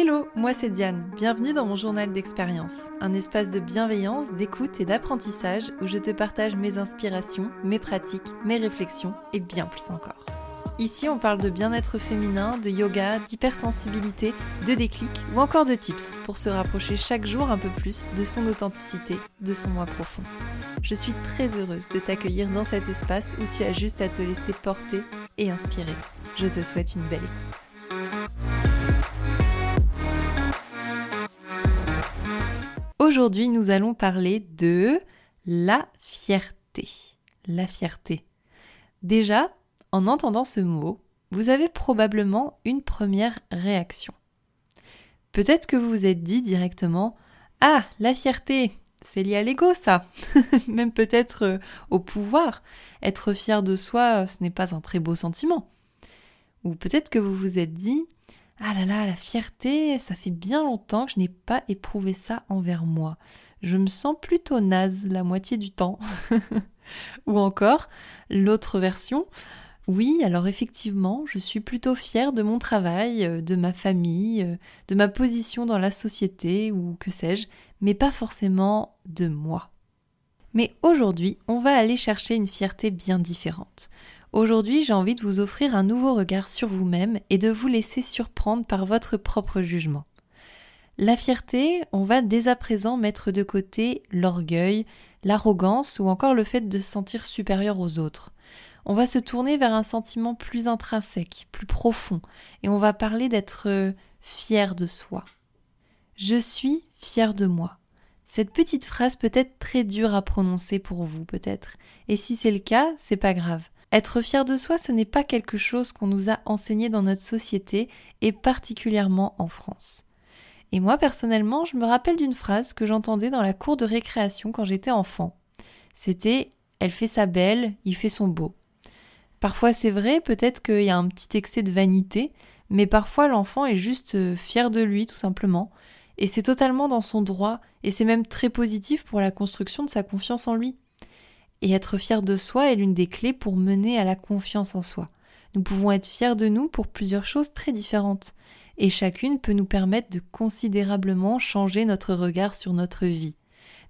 Hello, moi c'est Diane. Bienvenue dans mon journal d'expérience, un espace de bienveillance, d'écoute et d'apprentissage où je te partage mes inspirations, mes pratiques, mes réflexions et bien plus encore. Ici, on parle de bien-être féminin, de yoga, d'hypersensibilité, de déclic ou encore de tips pour se rapprocher chaque jour un peu plus de son authenticité, de son moi profond. Je suis très heureuse de t'accueillir dans cet espace où tu as juste à te laisser porter et inspirer. Je te souhaite une belle écoute. Aujourd'hui, nous allons parler de la fierté. La fierté. Déjà, en entendant ce mot, vous avez probablement une première réaction. Peut-être que vous vous êtes dit directement Ah, la fierté, c'est lié à l'ego ça, même peut-être euh, au pouvoir. Être fier de soi, ce n'est pas un très beau sentiment. Ou peut-être que vous vous êtes dit ah là là, la fierté, ça fait bien longtemps que je n'ai pas éprouvé ça envers moi. Je me sens plutôt naze la moitié du temps. Ou encore, l'autre version, oui, alors effectivement, je suis plutôt fière de mon travail, euh, de ma famille, euh, de ma position dans la société ou que sais-je, mais pas forcément de moi. Mais aujourd'hui, on va aller chercher une fierté bien différente. Aujourd'hui, j'ai envie de vous offrir un nouveau regard sur vous-même et de vous laisser surprendre par votre propre jugement. La fierté, on va dès à présent mettre de côté l'orgueil, l'arrogance ou encore le fait de se sentir supérieur aux autres. On va se tourner vers un sentiment plus intrinsèque, plus profond, et on va parler d'être fier de soi. Je suis fier de moi. Cette petite phrase peut être très dure à prononcer pour vous, peut-être. Et si c'est le cas, c'est pas grave. Être fier de soi, ce n'est pas quelque chose qu'on nous a enseigné dans notre société et particulièrement en France. Et moi personnellement, je me rappelle d'une phrase que j'entendais dans la cour de récréation quand j'étais enfant. C'était Elle fait sa belle, il fait son beau. Parfois c'est vrai, peut-être qu'il y a un petit excès de vanité, mais parfois l'enfant est juste euh, fier de lui tout simplement, et c'est totalement dans son droit, et c'est même très positif pour la construction de sa confiance en lui. Et être fier de soi est l'une des clés pour mener à la confiance en soi. Nous pouvons être fiers de nous pour plusieurs choses très différentes, et chacune peut nous permettre de considérablement changer notre regard sur notre vie.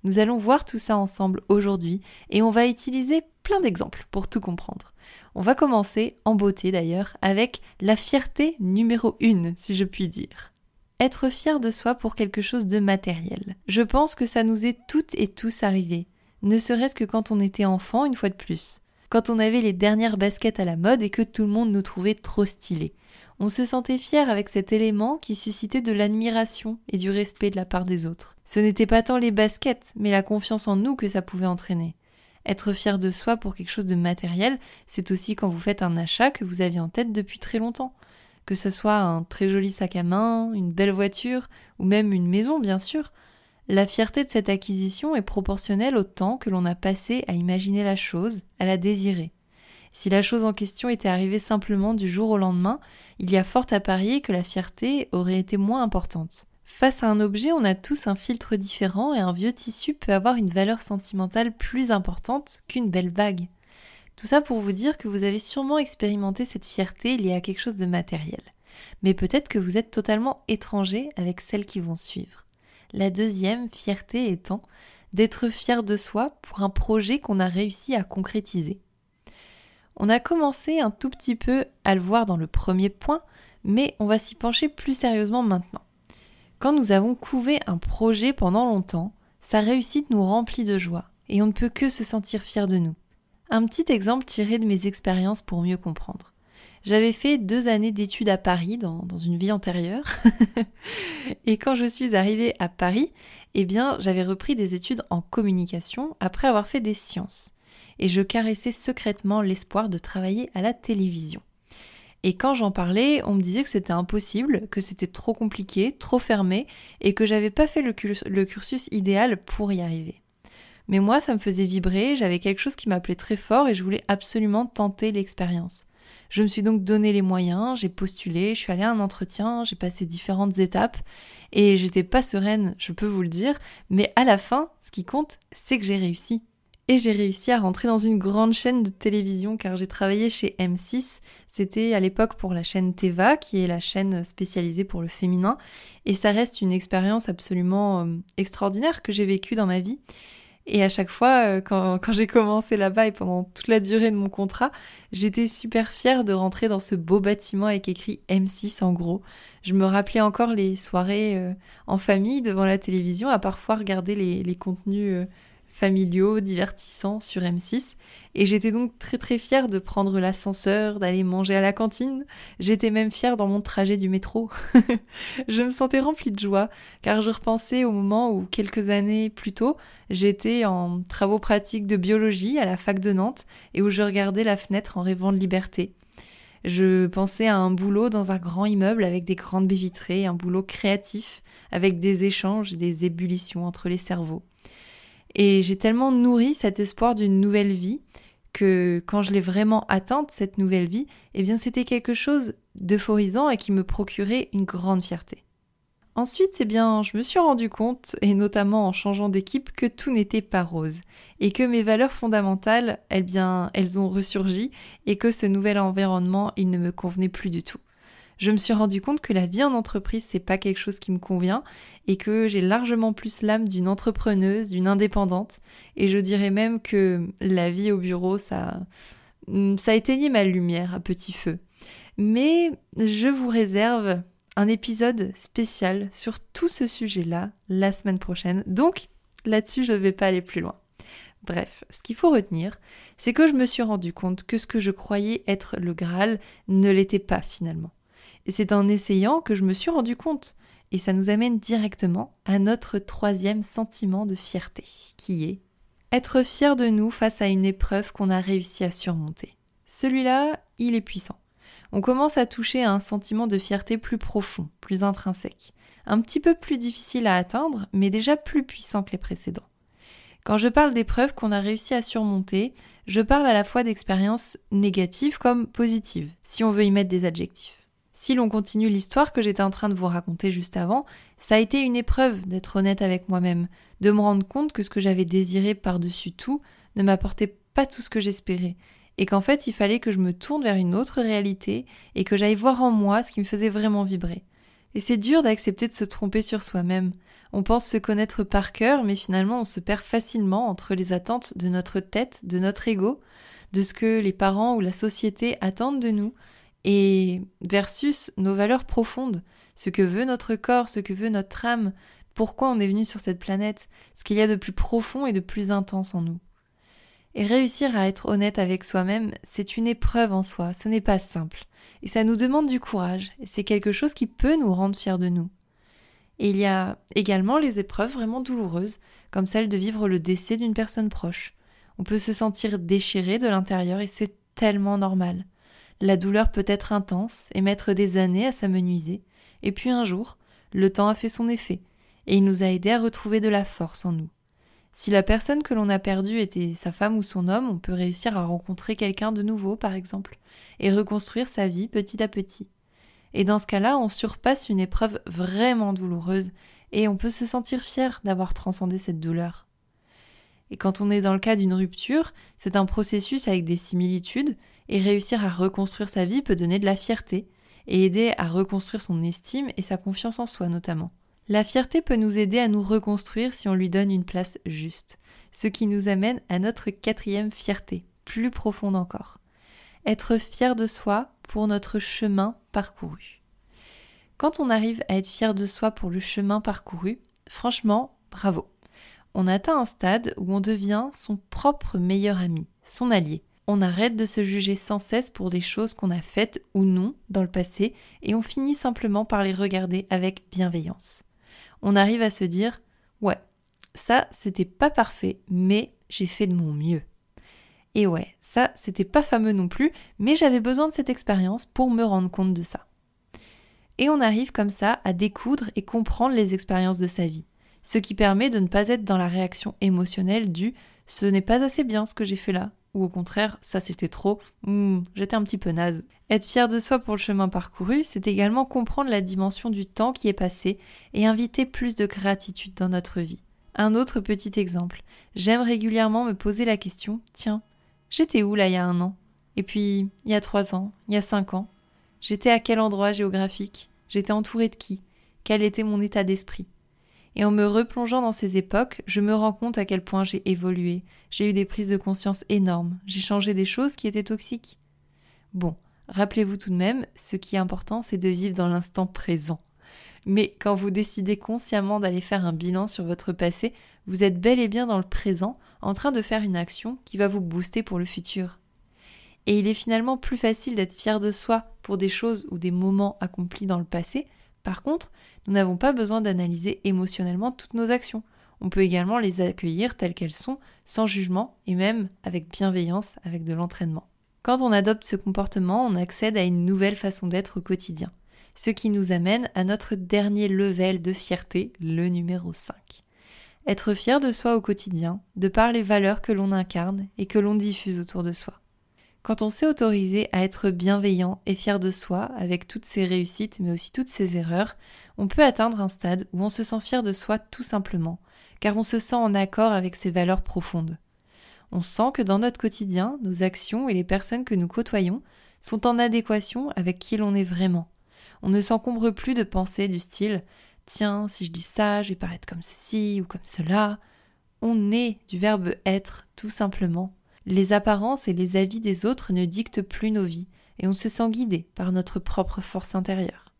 Nous allons voir tout ça ensemble aujourd'hui, et on va utiliser plein d'exemples pour tout comprendre. On va commencer, en beauté d'ailleurs, avec la fierté numéro 1, si je puis dire. Être fier de soi pour quelque chose de matériel. Je pense que ça nous est toutes et tous arrivé ne serait-ce que quand on était enfant une fois de plus, quand on avait les dernières baskets à la mode et que tout le monde nous trouvait trop stylés. On se sentait fier avec cet élément qui suscitait de l'admiration et du respect de la part des autres. Ce n'était pas tant les baskets, mais la confiance en nous que ça pouvait entraîner. Être fier de soi pour quelque chose de matériel, c'est aussi quand vous faites un achat que vous aviez en tête depuis très longtemps. Que ce soit un très joli sac à main, une belle voiture, ou même une maison bien sûr, la fierté de cette acquisition est proportionnelle au temps que l'on a passé à imaginer la chose, à la désirer. Si la chose en question était arrivée simplement du jour au lendemain, il y a fort à parier que la fierté aurait été moins importante. Face à un objet, on a tous un filtre différent et un vieux tissu peut avoir une valeur sentimentale plus importante qu'une belle bague. Tout ça pour vous dire que vous avez sûrement expérimenté cette fierté liée à quelque chose de matériel. Mais peut-être que vous êtes totalement étranger avec celles qui vont suivre. La deuxième fierté étant d'être fier de soi pour un projet qu'on a réussi à concrétiser. On a commencé un tout petit peu à le voir dans le premier point, mais on va s'y pencher plus sérieusement maintenant. Quand nous avons couvé un projet pendant longtemps, sa réussite nous remplit de joie, et on ne peut que se sentir fier de nous. Un petit exemple tiré de mes expériences pour mieux comprendre. J'avais fait deux années d'études à Paris dans, une vie antérieure. et quand je suis arrivée à Paris, eh bien, j'avais repris des études en communication après avoir fait des sciences. Et je caressais secrètement l'espoir de travailler à la télévision. Et quand j'en parlais, on me disait que c'était impossible, que c'était trop compliqué, trop fermé, et que j'avais pas fait le, le cursus idéal pour y arriver. Mais moi, ça me faisait vibrer, j'avais quelque chose qui m'appelait très fort et je voulais absolument tenter l'expérience. Je me suis donc donné les moyens, j'ai postulé, je suis allée à un entretien, j'ai passé différentes étapes et j'étais pas sereine, je peux vous le dire, mais à la fin, ce qui compte, c'est que j'ai réussi. et j'ai réussi à rentrer dans une grande chaîne de télévision car j'ai travaillé chez M6. C'était à l'époque pour la chaîne Teva, qui est la chaîne spécialisée pour le féminin, et ça reste une expérience absolument euh, extraordinaire que j'ai vécue dans ma vie. Et à chaque fois, euh, quand, j'ai commencé là-bas et pendant toute la durée de mon contrat, j'étais super fière de rentrer dans ce beau bâtiment avec écrit M6 en gros. Je me rappelais encore les soirées euh, en famille devant la télévision, à parfois regarder les, les contenus euh, familiaux, divertissants sur M6. Et j'étais donc très très fière de prendre l'ascenseur, d'aller manger à la cantine. J'étais même fière dans mon trajet du métro. je me sentais remplie de joie, car je repensais au moment où, quelques années plus tôt, j'étais en travaux pratiques de biologie à la fac de Nantes et où je regardais la fenêtre en rêvant de liberté. Je pensais à un boulot dans un grand immeuble avec des grandes baies vitrées, un boulot créatif, avec des échanges des ébullitions entre les cerveaux. Et j'ai tellement nourri cet espoir d'une nouvelle vie que quand je l'ai vraiment atteinte, cette nouvelle vie, eh bien c'était quelque chose d'euphorisant et qui me procurait une grande fierté. Ensuite, eh bien, je me suis rendu compte, et notamment en changeant d'équipe, que tout n'était pas rose, et que mes valeurs fondamentales, eh bien, elles ont ressurgi, et que ce nouvel environnement, il ne me convenait plus du tout je me suis rendu compte que la vie en entreprise, c'est pas quelque chose qui me convient et que j'ai largement plus l'âme d'une entrepreneuse, d'une indépendante. Et je dirais même que la vie au bureau, ça, mm, ça a éteigné ma lumière à petit feu. Mais je vous réserve un épisode spécial sur tout ce sujet-là la semaine prochaine. Donc, là-dessus, je ne vais pas aller plus loin. Bref, ce qu'il faut retenir, c'est que je me suis rendu compte que ce que je croyais être le Graal ne l'était pas finalement. Et c'est en essayant que je me suis rendu compte. Et ça nous amène directement à notre troisième sentiment de fierté, qui est être fier de nous face à une épreuve qu'on a réussi à surmonter. Celui-là, il est puissant. On commence à toucher à un sentiment de fierté plus profond, plus intrinsèque, un petit peu plus difficile à atteindre, mais déjà plus puissant que les précédents. Quand je parle d'épreuves qu'on a réussi à surmonter, je parle à la fois d'expériences négatives comme positives, si on veut y mettre des adjectifs. Si l'on continue l'histoire que j'étais en train de vous raconter juste avant, ça a été une épreuve d'être honnête avec moi-même, de me rendre compte que ce que j'avais désiré par-dessus tout ne m'apportait pas tout ce que j'espérais, et qu'en fait il fallait que je me tourne vers une autre réalité et que j'aille voir en moi ce qui me faisait vraiment vibrer. Et c'est dur d'accepter de se tromper sur soi-même. On pense se connaître par cœur, mais finalement on se perd facilement entre les attentes de notre tête, de notre ego, de ce que les parents ou la société attendent de nous, et versus nos valeurs profondes, ce que veut notre corps, ce que veut notre âme, pourquoi on est venu sur cette planète, ce qu'il y a de plus profond et de plus intense en nous. Et réussir à être honnête avec soi-même, c'est une épreuve en soi, ce n'est pas simple. Et ça nous demande du courage, et c'est quelque chose qui peut nous rendre fiers de nous. Et il y a également les épreuves vraiment douloureuses, comme celle de vivre le décès d'une personne proche. On peut se sentir déchiré de l'intérieur et c'est tellement normal. La douleur peut être intense et mettre des années à s'amenuiser, et puis un jour, le temps a fait son effet, et il nous a aidés à retrouver de la force en nous. Si la personne que l'on a perdue était sa femme ou son homme, on peut réussir à rencontrer quelqu'un de nouveau, par exemple, et reconstruire sa vie petit à petit. Et dans ce cas-là, on surpasse une épreuve vraiment douloureuse, et on peut se sentir fier d'avoir transcendé cette douleur. Et quand on est dans le cas d'une rupture, c'est un processus avec des similitudes, et réussir à reconstruire sa vie peut donner de la fierté, et aider à reconstruire son estime et sa confiance en soi notamment. La fierté peut nous aider à nous reconstruire si on lui donne une place juste, ce qui nous amène à notre quatrième fierté, plus profonde encore. Être fier de soi pour notre chemin parcouru. Quand on arrive à être fier de soi pour le chemin parcouru, franchement, bravo on atteint un stade où on devient son propre meilleur ami, son allié. On arrête de se juger sans cesse pour des choses qu'on a faites ou non dans le passé et on finit simplement par les regarder avec bienveillance. On arrive à se dire Ouais, ça c'était pas parfait, mais j'ai fait de mon mieux. Et ouais, ça c'était pas fameux non plus, mais j'avais besoin de cette expérience pour me rendre compte de ça. Et on arrive comme ça à découdre et comprendre les expériences de sa vie ce qui permet de ne pas être dans la réaction émotionnelle du ce n'est pas assez bien ce que j'ai fait là, ou au contraire, ça c'était trop, hmm, j'étais un petit peu naze. Être fier de soi pour le chemin parcouru, c'est également comprendre la dimension du temps qui est passé et inviter plus de gratitude dans notre vie. Un autre petit exemple. J'aime régulièrement me poser la question Tiens, j'étais où là il y a un an? Et puis, il y a trois ans Il y a cinq ans J'étais à quel endroit géographique? J'étais entouré de qui? Quel était mon état d'esprit? Et en me replongeant dans ces époques, je me rends compte à quel point j'ai évolué. J'ai eu des prises de conscience énormes. J'ai changé des choses qui étaient toxiques. Bon, rappelez-vous tout de même, ce qui est important, c'est de vivre dans l'instant présent. Mais quand vous décidez consciemment d'aller faire un bilan sur votre passé, vous êtes bel et bien dans le présent, en train de faire une action qui va vous booster pour le futur. Et il est finalement plus facile d'être fier de soi pour des choses ou des moments accomplis dans le passé. Par contre, nous n'avons pas besoin d'analyser émotionnellement toutes nos actions. On peut également les accueillir telles qu'elles sont, sans jugement et même avec bienveillance, avec de l'entraînement. Quand on adopte ce comportement, on accède à une nouvelle façon d'être au quotidien ce qui nous amène à notre dernier level de fierté, le numéro 5. Être fier de soi au quotidien, de par les valeurs que l'on incarne et que l'on diffuse autour de soi. Quand on s'est autorisé à être bienveillant et fier de soi avec toutes ses réussites mais aussi toutes ses erreurs, on peut atteindre un stade où on se sent fier de soi tout simplement, car on se sent en accord avec ses valeurs profondes. On sent que dans notre quotidien, nos actions et les personnes que nous côtoyons sont en adéquation avec qui l'on est vraiment, on ne s'encombre plus de pensées du style Tiens, si je dis ça, je vais paraître comme ceci ou comme cela. On est du verbe être, tout simplement. Les apparences et les avis des autres ne dictent plus nos vies, et on se sent guidé par notre propre force intérieure.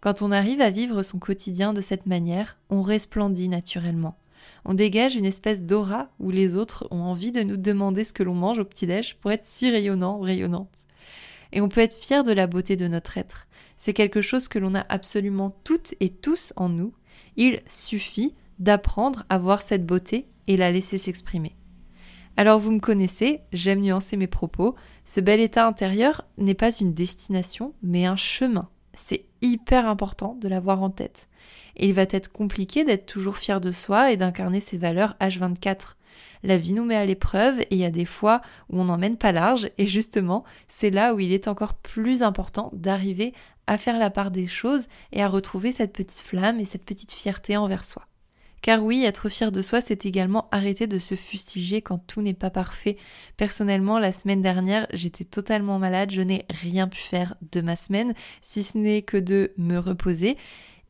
Quand on arrive à vivre son quotidien de cette manière, on resplendit naturellement. On dégage une espèce d'aura où les autres ont envie de nous demander ce que l'on mange au petit-déj pour être si rayonnant rayonnante. Et on peut être fier de la beauté de notre être, c'est quelque chose que l'on a absolument toutes et tous en nous. Il suffit d'apprendre à voir cette beauté et la laisser s'exprimer. Alors vous me connaissez, j'aime nuancer mes propos, ce bel état intérieur n'est pas une destination, mais un chemin. C'est hyper important de l'avoir en tête. Et il va être compliqué d'être toujours fier de soi et d'incarner ses valeurs H24 la vie nous met à l'épreuve et il y a des fois où on n'emmène pas large et justement c'est là où il est encore plus important d'arriver à faire la part des choses et à retrouver cette petite flamme et cette petite fierté envers soi. Car oui, être fier de soi, c'est également arrêter de se fustiger quand tout n'est pas parfait. Personnellement, la semaine dernière, j'étais totalement malade, je n'ai rien pu faire de ma semaine, si ce n'est que de me reposer.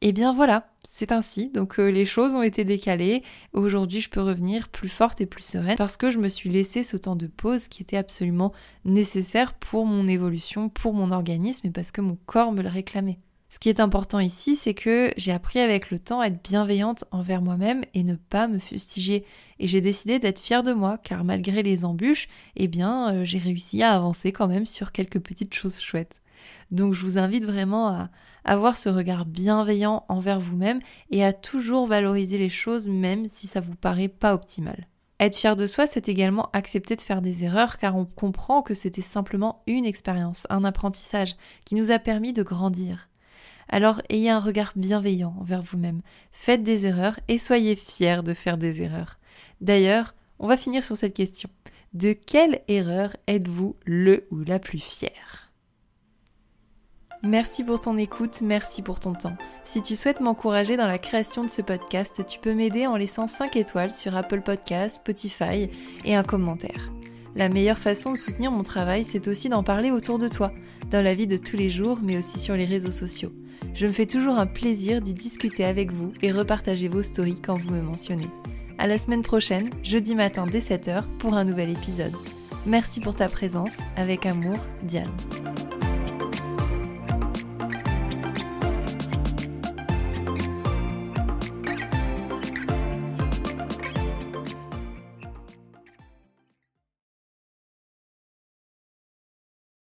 Et bien voilà, c'est ainsi. Donc euh, les choses ont été décalées. Aujourd'hui, je peux revenir plus forte et plus sereine parce que je me suis laissé ce temps de pause qui était absolument nécessaire pour mon évolution, pour mon organisme et parce que mon corps me le réclamait. Ce qui est important ici, c'est que j'ai appris avec le temps à être bienveillante envers moi-même et ne pas me fustiger. Et j'ai décidé d'être fière de moi, car malgré les embûches, eh bien, euh, j'ai réussi à avancer quand même sur quelques petites choses chouettes. Donc je vous invite vraiment à avoir ce regard bienveillant envers vous-même et à toujours valoriser les choses même si ça vous paraît pas optimal. Être fier de soi, c'est également accepter de faire des erreurs car on comprend que c'était simplement une expérience, un apprentissage qui nous a permis de grandir. Alors ayez un regard bienveillant envers vous-même, faites des erreurs et soyez fiers de faire des erreurs. D'ailleurs, on va finir sur cette question. De quelle erreur êtes-vous le ou la plus fière? Merci pour ton écoute, merci pour ton temps. Si tu souhaites m'encourager dans la création de ce podcast, tu peux m'aider en laissant 5 étoiles sur Apple Podcasts, Spotify et un commentaire. La meilleure façon de soutenir mon travail, c'est aussi d'en parler autour de toi, dans la vie de tous les jours, mais aussi sur les réseaux sociaux. Je me fais toujours un plaisir d'y discuter avec vous et repartager vos stories quand vous me mentionnez. À la semaine prochaine, jeudi matin dès 7h, pour un nouvel épisode. Merci pour ta présence. Avec amour, Diane.